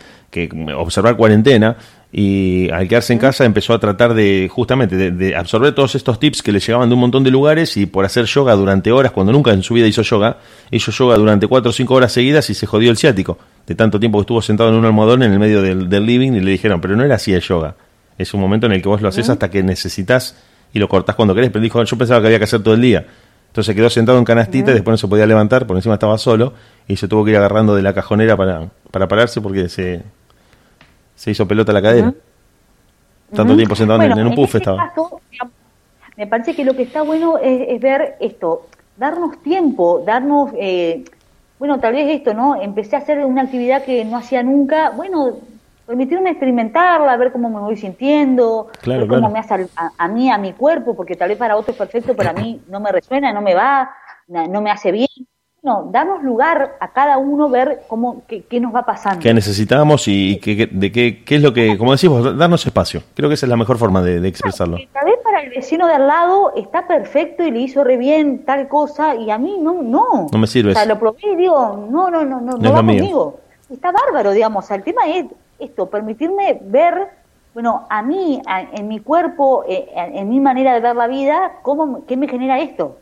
observar cuarentena y al quedarse en casa empezó a tratar de justamente de, absorber todos estos tips que le llegaban de un montón de lugares y por hacer yoga durante horas cuando nunca en su vida hizo yoga hizo yoga durante cuatro o cinco horas seguidas y se jodió el ciático de tanto tiempo que estuvo sentado en un almohadón en el medio del, living y le dijeron pero no era así el yoga. Es un momento en el que vos lo haces hasta que necesitas y lo cortás cuando querés pero dijo yo pensaba que había que hacer todo el día entonces quedó sentado en canastita y después no se podía levantar, por encima estaba solo y se tuvo que ir agarrando de la cajonera para, para pararse porque se, se hizo pelota la cadera. Tanto tiempo sentado en, un puff este estaba. me parece que lo que está bueno es, ver esto, darnos tiempo, darnos, eh, bueno, tal vez esto, ¿no? Empecé a hacer una actividad que no hacía nunca, bueno, permitirme experimentarla, ver cómo me voy sintiendo, ver cómo me hace a, mí, a mi cuerpo, porque tal vez para otros es perfecto, pero a mí no me resuena, no me va, no me hace bien. No, darnos lugar a cada uno, ver cómo, qué, nos va pasando. ¿Qué necesitamos y qué, de qué, qué es lo que, como decimos, darnos espacio. Creo que esa es la mejor forma de, expresarlo. tal vez para el vecino de al lado está perfecto y le hizo re bien tal cosa y a mí no, no. No me sirve. O sea, lo probé y digo, no, no, no, no, no, va conmigo. Está bárbaro, digamos. el tema es esto, permitirme ver, bueno, a mí, en mi cuerpo, eh, en, mi manera de ver la vida, cómo, qué me genera esto.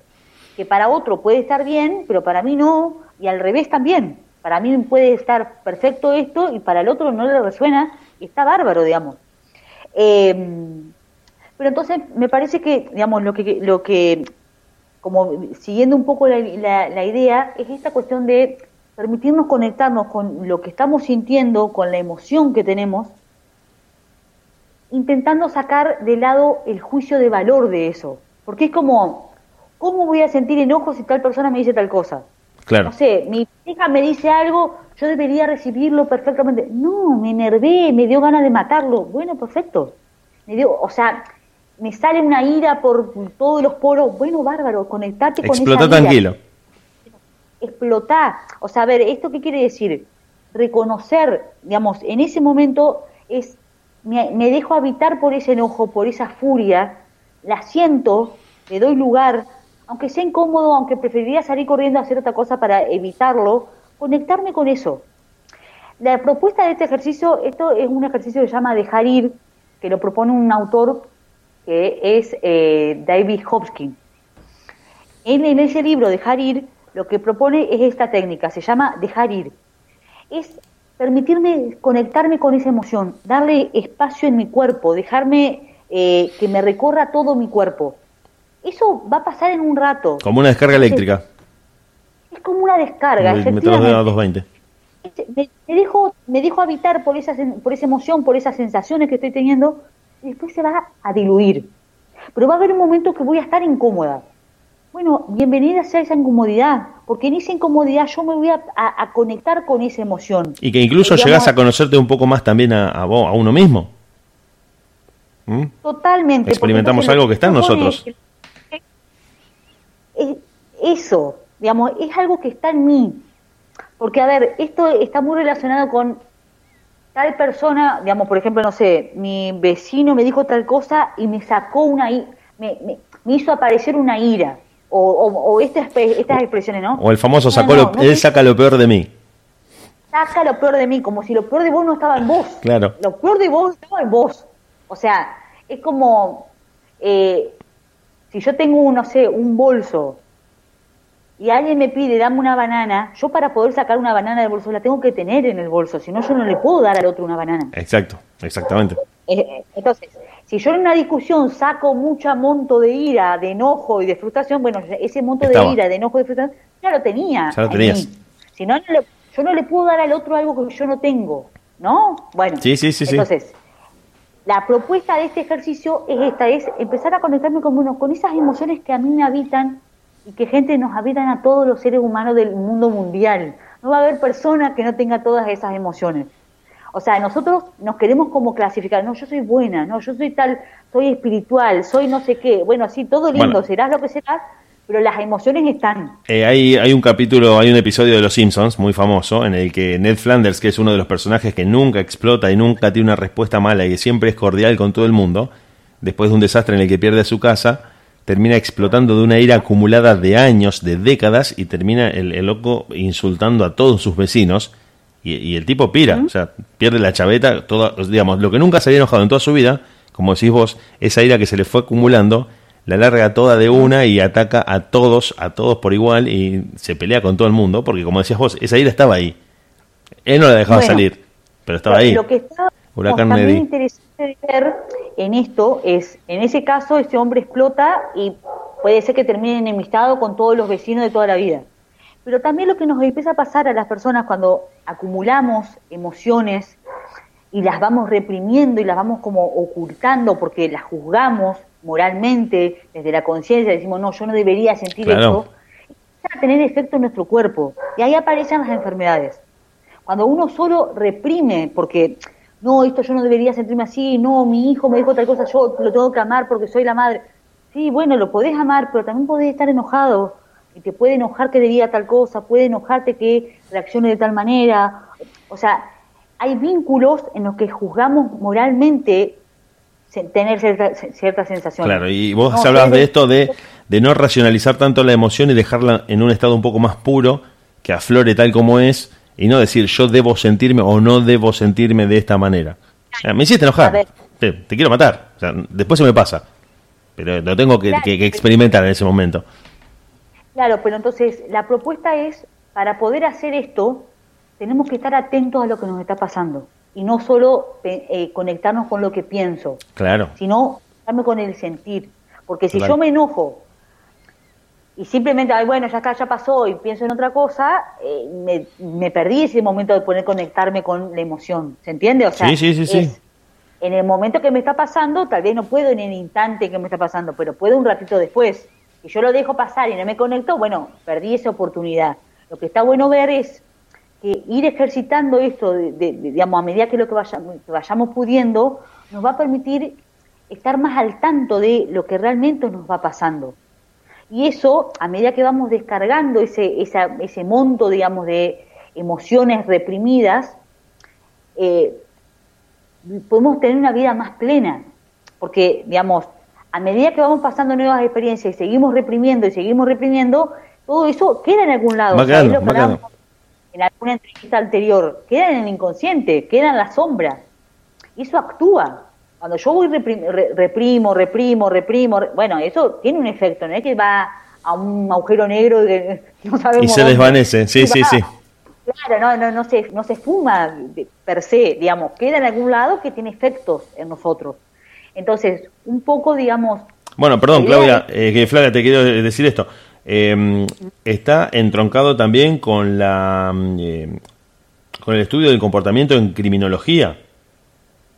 Que para otro puede estar bien, pero para mí no, y al revés también. Para mí puede estar perfecto esto y para el otro no le resuena y está bárbaro, digamos. Em, pero entonces me parece que, digamos, lo que, lo que como siguiendo un poco la, la idea, es esta cuestión de permitirnos conectarnos con lo que estamos sintiendo, con la emoción que tenemos, intentando sacar de lado el juicio de valor de eso. Porque es como, ¿cómo voy a sentir enojo si tal persona me dice tal cosa? Claro. No sé, mi hija me dice algo, yo debería recibirlo perfectamente. No, me enervé, me dio ganas de matarlo. Bueno, perfecto. Me dio, o sea, me sale una ira por todos los poros. Bueno, bárbaro, conectate con esa ira. tranquilo explotar. O sea, a ver, ¿esto qué quiere decir? Reconocer, digamos, en ese momento es, me, dejo habitar por ese enojo, por esa furia, la siento, le doy lugar, aunque sea incómodo, aunque preferiría salir corriendo a hacer otra cosa para evitarlo, conectarme con eso. La propuesta de este ejercicio, esto es un ejercicio que se llama dejar ir, que lo propone un autor que es eh, David Hopkins. En, en ese libro, Dejar ir, lo que propone es esta técnica, se llama dejar ir. Es permitirme conectarme con esa emoción, darle espacio en mi cuerpo, dejarme eh, que me recorra todo mi cuerpo. Eso va a pasar en un rato. Como una descarga eléctrica. Es como una descarga. Me, me, me, dejo, me dejo habitar por esa, por esa emoción, por esas sensaciones que estoy teniendo, y después se va a diluir. Pero va a haber un momento que voy a estar incómoda bueno, bienvenida sea esa incomodidad, porque en esa incomodidad yo me voy a, conectar con esa emoción. Y que incluso llegas a conocerte un poco más también a, a, vos, a uno mismo. ¿Mm? Totalmente. Experimentamos algo que está en nosotros. Eso, digamos, es algo que está en mí. Porque, a ver, esto está muy relacionado con tal persona, digamos, por ejemplo, no sé, mi vecino me dijo tal cosa y me sacó una, me, me, hizo aparecer una ira, o, o, estas, estas expresiones, ¿no? O el famoso sacó lo, él saca lo peor de mí. Saca lo peor de mí, como si lo peor de vos no estaba en vos. Claro. Lo peor de vos estaba en vos. O sea, es como, eh, si yo tengo, no sé, un bolso y alguien me pide, dame una banana, yo para poder sacar una banana del bolso la tengo que tener en el bolso, si no yo no le puedo dar al otro una banana. Exacto, exactamente. Eh, eh, entonces, si yo en una discusión saco mucho monto de ira, de enojo y de frustración, bueno, ese monto de ira, de enojo y de frustración, ya lo tenía. Ya lo tenías. Si no, yo no le puedo dar al otro algo que yo no tengo, ¿no? Bueno, sí, sí, sí, entonces, la propuesta de este ejercicio es esta, es empezar a conectarme con, bueno, con esas emociones que a mí me habitan y que gente nos habitan a todos los seres humanos del mundo mundial. No va a haber persona que no tenga todas esas emociones. O sea, nosotros nos queremos como clasificar, no, yo soy buena, no, yo soy tal, soy espiritual, soy no sé qué. Bueno, sí, todo lindo, serás lo que serás, pero las emociones están. Eh, hay, hay un capítulo, hay un episodio de Los Simpsons muy famoso en el que Ned Flanders, que es uno de los personajes que nunca explota y nunca tiene una respuesta mala y que siempre es cordial con todo el mundo, después de un desastre en el que pierde su casa, termina explotando de una ira acumulada de años, de décadas, y termina el, loco insultando a todos sus vecinos. Y, el tipo pira, o sea, pierde la chaveta, todo, digamos, lo que nunca se había enojado en toda su vida, como decís vos, esa ira que se le fue acumulando, la larga toda de una y ataca a todos, a todos por igual, y se pelea con todo el mundo, porque como decías vos, esa ira estaba ahí. Él no la dejaba salir, pero estaba ahí. Lo que está también interesante ver en esto es, en ese caso, ese hombre explota y puede ser que termine enemistado con todos los vecinos de toda la vida. Pero también lo que nos empieza a pasar a las personas cuando acumulamos emociones y las vamos reprimiendo y las vamos como ocultando porque las juzgamos moralmente, desde la conciencia, decimos, no, yo no debería sentir eso, empieza a tener efecto en nuestro cuerpo. Y ahí aparecen las enfermedades. Cuando uno solo reprime, porque no, esto yo no debería sentirme así, no, mi hijo me dijo tal cosa, yo lo tengo que amar porque soy la madre. Sí, bueno, lo podés amar, pero también podés estar enojado. Y te puede enojar que diga tal cosa, puede enojarte que reaccione de tal manera. O sea, hay vínculos en los que juzgamos moralmente tener cierta, cierta sensación. Claro, y vos hablabas de esto de, de no racionalizar tanto la emoción y dejarla en un estado un poco más puro, que aflore tal como es, y no decir yo debo sentirme o no debo sentirme de esta manera. me hiciste enojar, te, quiero matar, o sea, después se me pasa, pero lo tengo que, experimentar en ese momento. Claro, pero entonces la propuesta es, para poder hacer esto, tenemos que estar atentos a lo que nos está pasando y no solo eh, conectarnos con lo que pienso, claro. sino conectarme con el sentir. Porque si yo me enojo y simplemente, ay, bueno, ya está, ya pasó y pienso en otra cosa, eh, me, perdí ese momento de poder conectarme con la emoción, ¿se entiende? O sea, sí, sí, sí, en el momento que me está pasando, tal vez no puedo en el instante que me está pasando, pero puedo un ratito después. Si yo lo dejo pasar y no me conecto, bueno, perdí esa oportunidad. Lo que está bueno ver es que ir ejercitando esto, de, digamos, a medida que lo que vayamos, que vayamos pudiendo, nos va a permitir estar más al tanto de lo que realmente nos va pasando. Y eso, a medida que vamos descargando ese, ese monto, digamos, de emociones reprimidas, eh, podemos tener una vida más plena. Porque, digamos, a medida que vamos pasando nuevas experiencias y seguimos reprimiendo y seguimos reprimiendo, todo eso queda en algún lado. En alguna entrevista anterior, queda en el inconsciente, queda en la sombra. Y eso actúa. Cuando yo voy reprimo, reprimo, reprimo, bueno, eso tiene un efecto, no es que va a un agujero negro que no sabemos. Y se desvanece, sí, sí, sí. Claro, no, no, no, se, no se fuma per se, digamos, queda en algún lado que tiene efectos en nosotros. Entonces, un poco, digamos... Bueno, perdón, Claudia, eh, que Flavia, te quiero decir esto. Em, está entroncado también con la mm, eh, con el estudio del comportamiento en criminología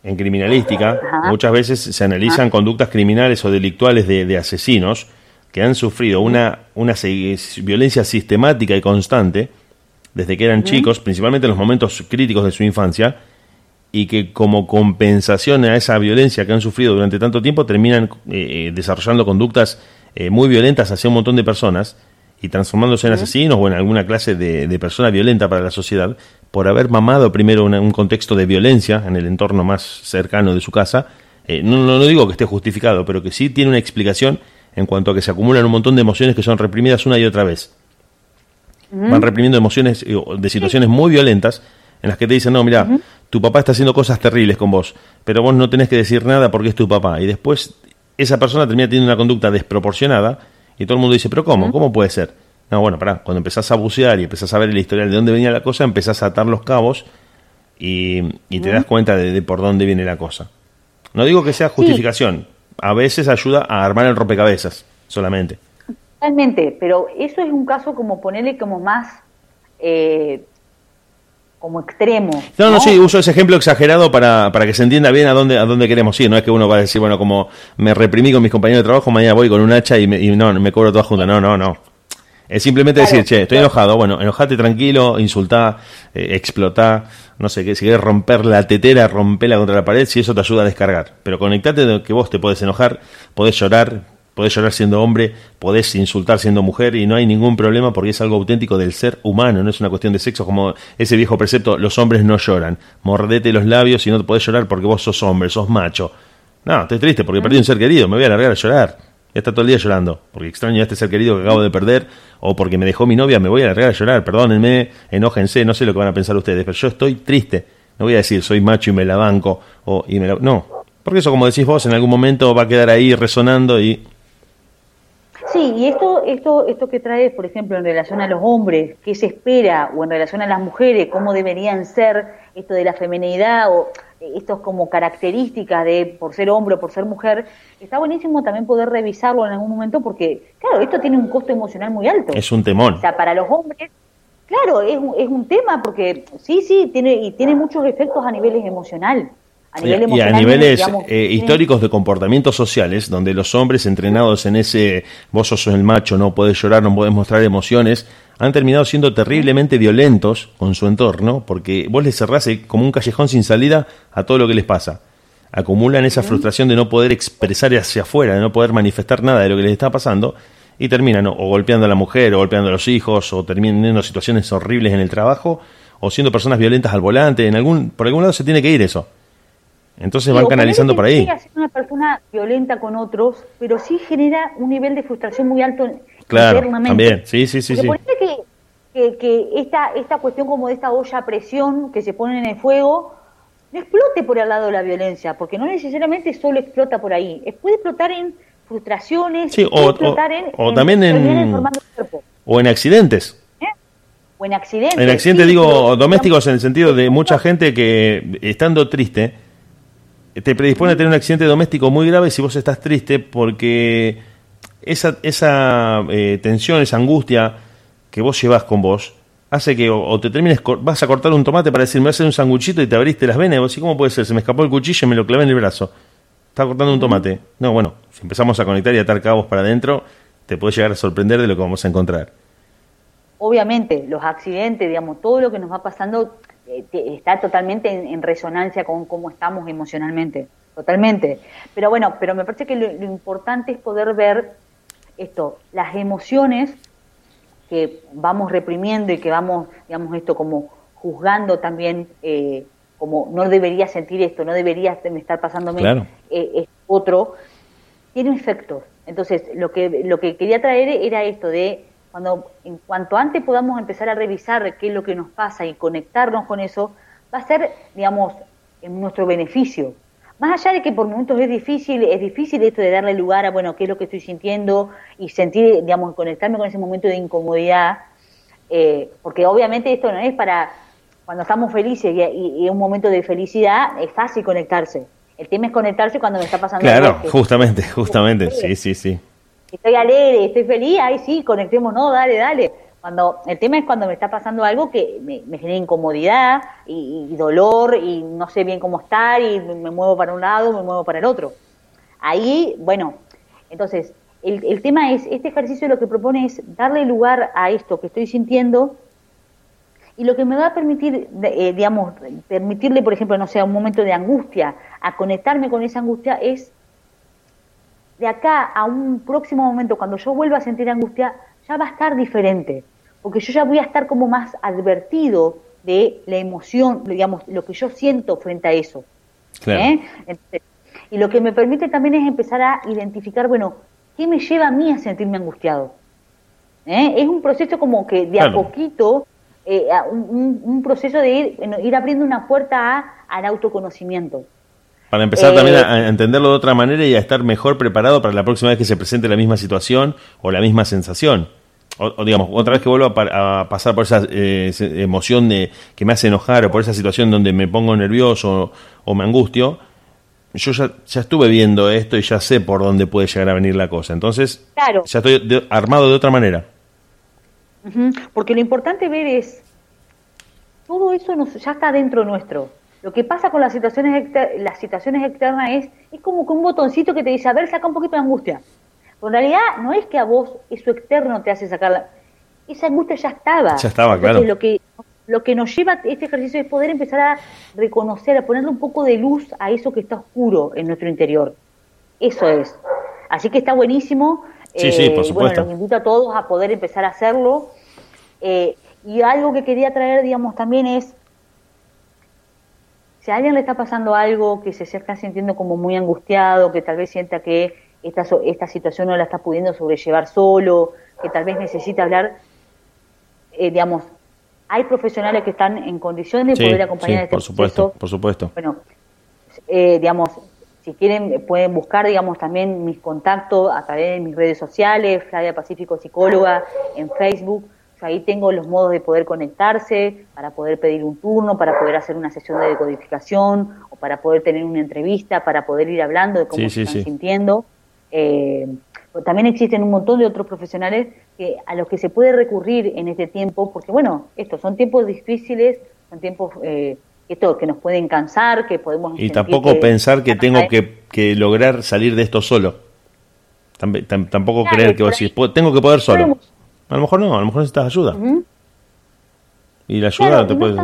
en criminalística, muchas veces se analizan conductas criminales o delictuales de, asesinos que han sufrido una, una violencia sistemática y constante desde que eran chicos, principalmente en los momentos críticos de su infancia, y que como compensación a esa violencia que han sufrido durante tanto tiempo terminan eh, eh, desarrollando conductas eh, muy violentas hacia un montón de personas y transformándose en asesinos o en alguna clase de, de persona violenta para la sociedad, por haber mamado primero un contexto de violencia en el entorno más cercano de su casa. Eh, no, no, digo que esté justificado, pero que sí tiene una explicación en cuanto a que se acumulan un montón de emociones que son reprimidas una y otra vez. Van reprimiendo emociones eh, de situaciones muy violentas en las que te dicen, no, mira, tu papá está haciendo cosas terribles con vos, pero vos no tenés que decir nada porque es tu papá. Y después esa persona termina teniendo una conducta desproporcionada y todo el mundo dice, pero ¿cómo? ¿Cómo puede ser? No, bueno, pará, cuando empezás a bucear y empezás a ver la historial de dónde venía la cosa, empezás a atar los cabos y, te das cuenta de, por dónde viene la cosa. No digo que sea justificación, a veces ayuda a armar el rompecabezas, solamente. Totalmente, pero eso es un caso como ponerle como más eh, como extremo. No, no, sí, uso ese ejemplo exagerado para, para que se entienda bien a dónde, a dónde queremos ir. No es que uno va a decir, bueno, como me reprimí con mis compañeros de trabajo, mañana voy con un hacha y, me, y no, me cobro toda junta. No, no, no. Es simplemente decir, che, estoy enojado. Bueno, enojate tranquilo, insultá, eh, explotá, no sé, qué si quieres romper la tetera, rompela contra la pared, si eso te ayuda a descargar. Pero conectate de que vos te podés enojar, podés llorar, podés llorar siendo hombre, podés insultar siendo mujer y no hay ningún problema porque es algo auténtico del ser humano, no es una cuestión de sexo como ese viejo precepto, los hombres no lloran, mordete los labios y no te podés llorar porque vos sos hombre, sos macho. No, estoy triste porque perdí un ser querido, me voy a largar a llorar. Ya está todo el día llorando, porque extraño a este ser querido que acabo de perder, o porque me dejó mi novia, me voy a largar a llorar, perdónenme, enójense, no sé lo que van a pensar ustedes, pero yo estoy triste. No voy a decir soy macho y me la banco, o y me la... No, porque eso, como decís vos, en algún momento va a quedar ahí resonando y Sí, y esto, esto, esto que traes, por ejemplo, en relación a los hombres, qué se espera, o en relación a las mujeres, cómo deberían ser, esto de la feminidad, o estos como características de por ser hombre o por ser mujer, está buenísimo también poder revisarlo en algún momento porque, claro, esto tiene un costo emocional muy alto. Es un temor. O sea, para los hombres, claro, es, es un tema porque sí, sí, tiene, y tiene muchos efectos a niveles emocional y, a niveles eh, históricos de comportamientos sociales, donde los hombres entrenados en ese vos sos el macho, no puedes llorar, no puedes mostrar emociones, han terminado siendo terriblemente violentos con su entorno, porque vos les cerrás como un callejón sin salida a todo lo que les pasa. Acumulan esa frustración de no poder expresar hacia afuera, de no poder manifestar nada de lo que les está pasando, y terminan o golpeando a la mujer, o golpeando a los hijos, o terminan teniendo situaciones horribles en el trabajo, o siendo personas violentas al volante. En algún, por algún lado se tiene que ir eso. Entonces van canalizando por ahí. ser una persona violenta con otros, pero sí genera un nivel de frustración muy alto claro, También, sí, sí, sí. sí. Que, que, que, esta, esta cuestión como de esta olla a presión que se pone en el fuego no explote por el lado de la violencia, porque no necesariamente solo explota por ahí, puede explotar en frustraciones, sí, o, explotar en, o también en, o en accidentes. ¿Eh? O en accidentes. En accidentes digo domésticos en el sentido de mucha gente que estando triste te predispone a tener un accidente doméstico muy grave si vos estás triste porque esa, esa eh, tensión, esa angustia que vos llevas con vos hace que o, te termines, vas a cortar un tomate para decir, me hacer un sanguchito y te abriste las venas y vos, ¿y cómo puede ser? Se me escapó el cuchillo y me lo clavé en el brazo. Estaba cortando un tomate. No, bueno, si empezamos a conectar y atar cabos para adentro, te puede llegar a sorprender de lo que vamos a encontrar. Obviamente, los accidentes, digamos, todo lo que nos va pasando está totalmente en, resonancia con cómo estamos emocionalmente, totalmente. Pero bueno, pero me parece que lo, importante es poder ver esto, las emociones que vamos reprimiendo y que vamos, digamos, esto como juzgando también, eh, como no debería sentir esto, no debería estar pasándome eh, otro, tiene efectos. Entonces, lo que, lo que quería traer era esto de cuando en cuanto antes podamos empezar a revisar qué es lo que nos pasa y conectarnos con eso, va a ser, digamos, en nuestro beneficio. Más allá de que por momentos es difícil, es difícil esto de darle lugar a, bueno, qué es lo que estoy sintiendo y sentir, digamos, conectarme con ese momento de incomodidad, eh, porque obviamente esto no es para cuando estamos felices y, y, un momento de felicidad, es fácil conectarse. El tema es conectarse cuando me está pasando Claro, justamente, justamente, sí, sí, sí estoy alegre, estoy feliz, ahí sí, conectemos, no, dale, dale. Cuando el tema es cuando me está pasando algo que me, genera incomodidad y, dolor y no sé bien cómo estar y me muevo para un lado, me muevo para el otro. Ahí, bueno, entonces, el, el tema es, este ejercicio lo que propone es darle lugar a esto que estoy sintiendo y lo que me va a permitir, eh, digamos, permitirle, por ejemplo, no sé, un momento de angustia, a conectarme con esa angustia es de acá a un próximo momento, cuando yo vuelva a sentir angustia, ya va a estar diferente, porque yo ya voy a estar como más advertido de la emoción, digamos, lo que yo siento frente a eso. ¿eh? y lo que me permite también es empezar a identificar, bueno, ¿qué me lleva a mí a sentirme angustiado? ¿Eh? Es un proceso como que de a poquito, eh, un, proceso de ir, ir abriendo una puerta a, al autoconocimiento. Para empezar también a entenderlo de otra manera y a estar mejor preparado para la próxima vez que se presente la misma situación o la misma sensación. O, digamos, otra vez que vuelvo a, pasar por esa eh, emoción de que me hace enojar o por esa situación donde me pongo nervioso o, me angustio, yo ya, ya, estuve viendo esto y ya sé por dónde puede llegar a venir la cosa. Entonces, ya estoy armado de otra manera. Porque lo importante ver es, todo eso ya está dentro nuestro. Lo que pasa con las situaciones, las situaciones externas es, es como que un botoncito que te dice, a ver, saca un poquito de angustia en realidad no es que a vos eso externo te hace sacar la... Esa angustia ya estaba. Ya estaba, claro. Lo que, lo que nos lleva a este ejercicio es poder empezar a reconocer, a ponerle un poco de luz a eso que está oscuro en nuestro interior. Eso es. Así que está buenísimo. Sí, sí, por eh, supuesto. Bueno, los invito a todos a poder empezar a hacerlo. Eh, y algo que quería traer, digamos, también es, si a alguien le está pasando algo, que se está sintiendo como muy angustiado, que tal vez sienta que esta, esta situación no la está pudiendo sobrellevar solo, que tal vez necesita hablar, eh, digamos, hay profesionales que están en condiciones de poder acompañar sí, este por supuesto, Por supuesto. Bueno, eh, digamos, si quieren pueden buscar, digamos, también mis contactos a través de mis redes sociales, Flavia Pacífico Psicóloga, en Facebook. Ahí tengo los modos de poder conectarse, para poder pedir un turno, para poder hacer una sesión de decodificación, o para poder tener una entrevista, para poder ir hablando de cómo se están sintiendo. Eh, también existen un montón de otros profesionales que, a los que se puede recurrir en este tiempo, porque bueno, estos son tiempos difíciles, son tiempos eh, esto, que nos pueden cansar, que podemos... Y tampoco pensar que tengo que, lograr salir de esto solo. tampoco creer que vos tengo que poder solo. A lo mejor no, a lo mejor necesitas ayuda. Y la ayuda no te puede...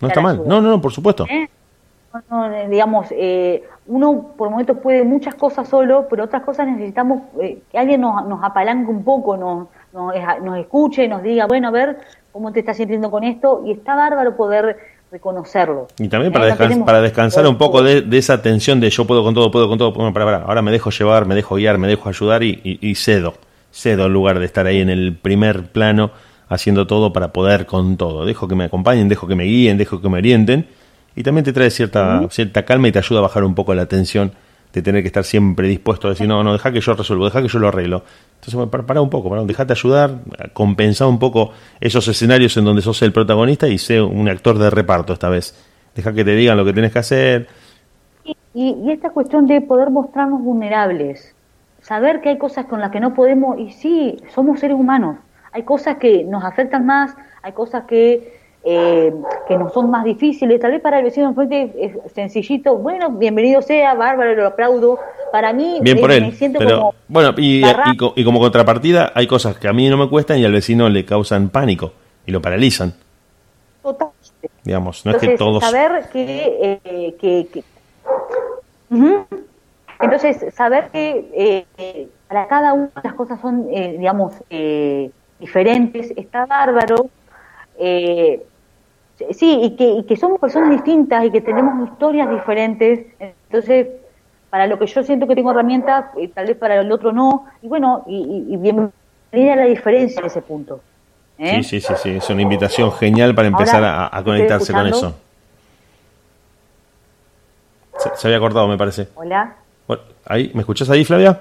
No está mal. No, no, no, por supuesto. ¿Eh? digamos, eh, uno por momentos puede muchas cosas solo, pero otras cosas necesitamos eh, que alguien nos, nos apalanque un poco, nos, nos, escuche, nos diga, bueno, a ver cómo te estás sintiendo con esto, y está bárbaro poder reconocerlo. Y también para, para descansar un poco de, esa tensión de yo puedo con todo, puedo con todo, bueno, para, para, ahora me dejo llevar, me dejo guiar, me dejo ayudar y, y cedo, cedo en lugar de estar ahí en el primer plano haciendo todo para poder con todo. Dejo que me acompañen, dejo que me guíen, dejo que me orienten y también te trae cierta, cierta calma y te ayuda a bajar un poco la tensión de tener que estar siempre dispuesto a decir, no, no, deja que yo resuelvo, deja que yo lo arreglo. Entonces, para, para un poco, para, dejate ayudar, compensar un poco esos escenarios en donde sos el protagonista y sé un actor de reparto esta vez. Deja que te digan lo que tienes que hacer. Y, y, esta cuestión de poder mostrarnos vulnerables, saber que hay cosas con las que no podemos, y sí, somos seres humanos, hay cosas que nos afectan más, hay cosas que eh, que no son más difíciles. Tal vez para el vecino enfrente es sencillito. Bueno, bienvenido sea, bárbaro, lo aplaudo. Para mí, Bien por él, pero, Bueno, y, y, como contrapartida, hay cosas que a mí no me cuestan y al vecino le causan pánico y lo paralizan. Total. Digamos, no es que todos. Saber que. Eh, que, Entonces, saber que eh, para cada una las cosas son, digamos, diferentes, está bárbaro. Eh, sí, y que, y que somos personas distintas y que tenemos historias diferentes. Entonces, para lo que yo siento que tengo herramientas, eh, tal vez para el otro no. Y bueno, y, y bienvenida a la diferencia en ese punto. ¿eh? Sí, sí, sí, sí, es una invitación genial para empezar a, conectarse con eso. Se, había cortado, me parece. Hola. Ahí, ¿Me escuchás ahí, Flavia?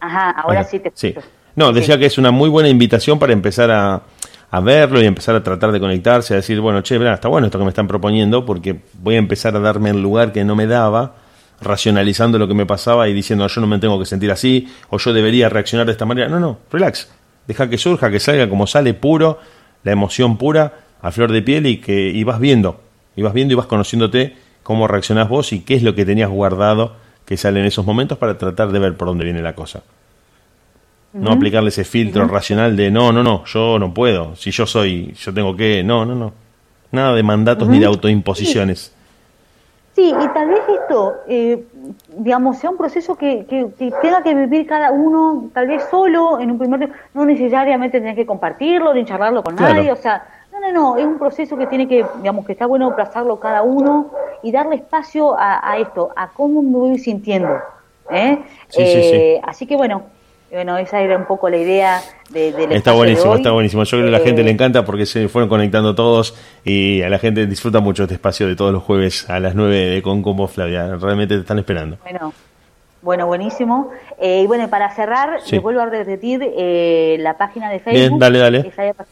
Ajá, ahora sí te escucho. Sí. No, decía que es una muy buena invitación para empezar a, a verlo y empezar a tratar de conectarse, a decir, bueno, che, está bueno esto que me están proponiendo, porque voy a empezar a darme el lugar que no me daba, racionalizando lo que me pasaba y diciendo, yo no me tengo que sentir así, o yo debería reaccionar de esta manera. No, no, relax. Deja que surja, que salga como sale puro, la emoción pura, a flor de piel y que y vas viendo, y vas viendo y vas conociéndote cómo reaccionás vos y qué es lo que tenías guardado que sale en esos momentos para tratar de ver por dónde viene la cosa. No aplicarle ese filtro racional de no, no, no, yo no puedo. Si yo soy, yo tengo que. No, no, no. Nada de mandatos ni de autoimposiciones. Sí. y tal vez esto, eh, digamos, sea un proceso que, que, tenga que vivir cada uno, tal vez solo, en un primer no necesariamente tener que compartirlo, ni charlarlo con nadie, o sea, No, no, no, es un proceso que tiene que, digamos, que está bueno trazarlo cada uno y darle espacio a, esto, a cómo me voy sintiendo. ¿eh? eh así que bueno, bueno, esa era un poco la idea de, del Está buenísimo, está buenísimo. Yo creo que a la gente le eh, encanta porque se fueron conectando todos y a la gente disfruta mucho este espacio de todos los jueves a las 9 de Con Combo Flavia. Realmente te están esperando. Bueno, bueno, buenísimo. Eh, y bueno, para cerrar, les vuelvo a repetir eh, la página de Facebook. Bien, dale, dale.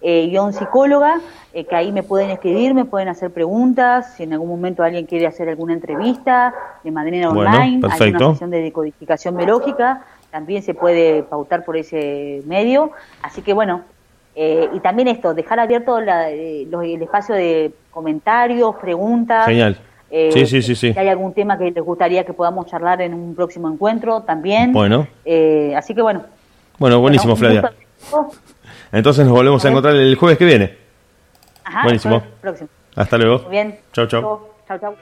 Eh, guion psicóloga, eh, que ahí me pueden escribir, me pueden hacer preguntas, si en algún momento alguien quiere hacer alguna entrevista de manera online, hay una sesión de decodificación biológica, también se puede pautar por ese medio. Así que bueno, eh, y también esto, dejar abierto eh, el espacio de comentarios, preguntas. Genial. Eh, sí, sí, sí, sí. Si hay algún tema que les gustaría que podamos charlar en un próximo encuentro, también. Bueno. así que bueno. Bueno, buenísimo, Flavia. Entonces nos volvemos a, encontrar el jueves que viene. Ajá, buenísimo. Hasta luego. Muy bien. Chau, chau. Chau, chau.